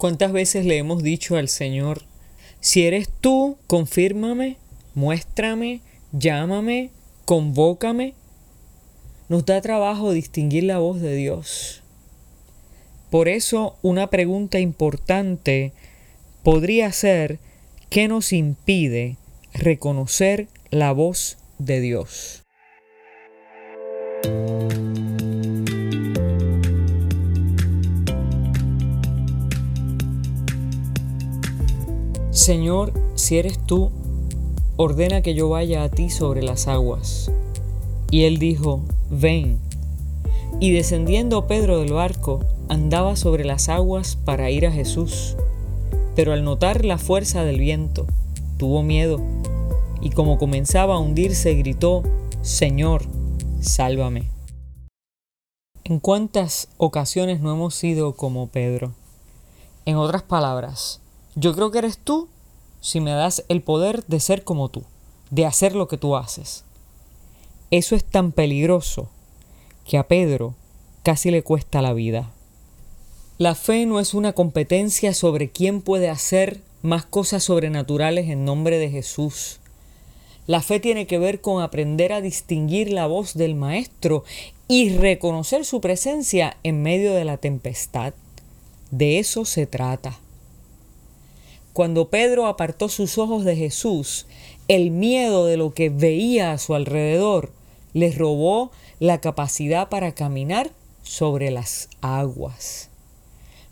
¿Cuántas veces le hemos dicho al Señor, si eres tú, confírmame, muéstrame, llámame, convócame? Nos da trabajo distinguir la voz de Dios. Por eso una pregunta importante podría ser, ¿qué nos impide reconocer la voz de Dios? Señor, si eres tú, ordena que yo vaya a ti sobre las aguas. Y él dijo, ven. Y descendiendo Pedro del barco, andaba sobre las aguas para ir a Jesús. Pero al notar la fuerza del viento, tuvo miedo, y como comenzaba a hundirse, gritó, Señor, sálvame. ¿En cuántas ocasiones no hemos sido como Pedro? En otras palabras, yo creo que eres tú si me das el poder de ser como tú, de hacer lo que tú haces. Eso es tan peligroso que a Pedro casi le cuesta la vida. La fe no es una competencia sobre quién puede hacer más cosas sobrenaturales en nombre de Jesús. La fe tiene que ver con aprender a distinguir la voz del Maestro y reconocer su presencia en medio de la tempestad. De eso se trata. Cuando Pedro apartó sus ojos de Jesús, el miedo de lo que veía a su alrededor les robó la capacidad para caminar sobre las aguas.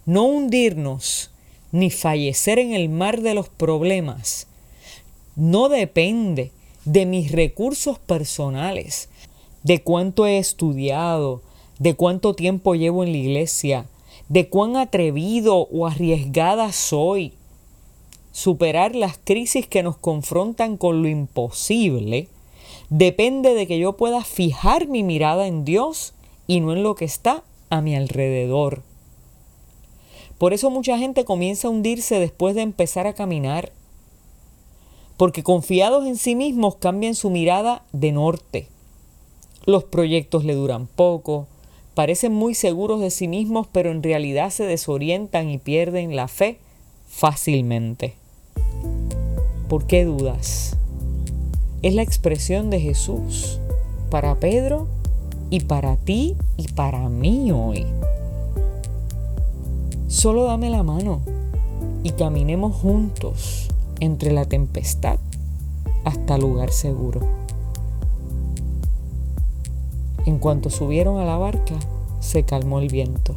No hundirnos ni fallecer en el mar de los problemas no depende de mis recursos personales, de cuánto he estudiado, de cuánto tiempo llevo en la iglesia, de cuán atrevido o arriesgada soy, superar las crisis que nos confrontan con lo imposible depende de que yo pueda fijar mi mirada en Dios y no en lo que está a mi alrededor. Por eso mucha gente comienza a hundirse después de empezar a caminar, porque confiados en sí mismos cambian su mirada de norte. Los proyectos le duran poco, parecen muy seguros de sí mismos, pero en realidad se desorientan y pierden la fe fácilmente. ¿Por qué dudas? Es la expresión de Jesús para Pedro y para ti y para mí hoy. Solo dame la mano y caminemos juntos entre la tempestad hasta lugar seguro. En cuanto subieron a la barca, se calmó el viento.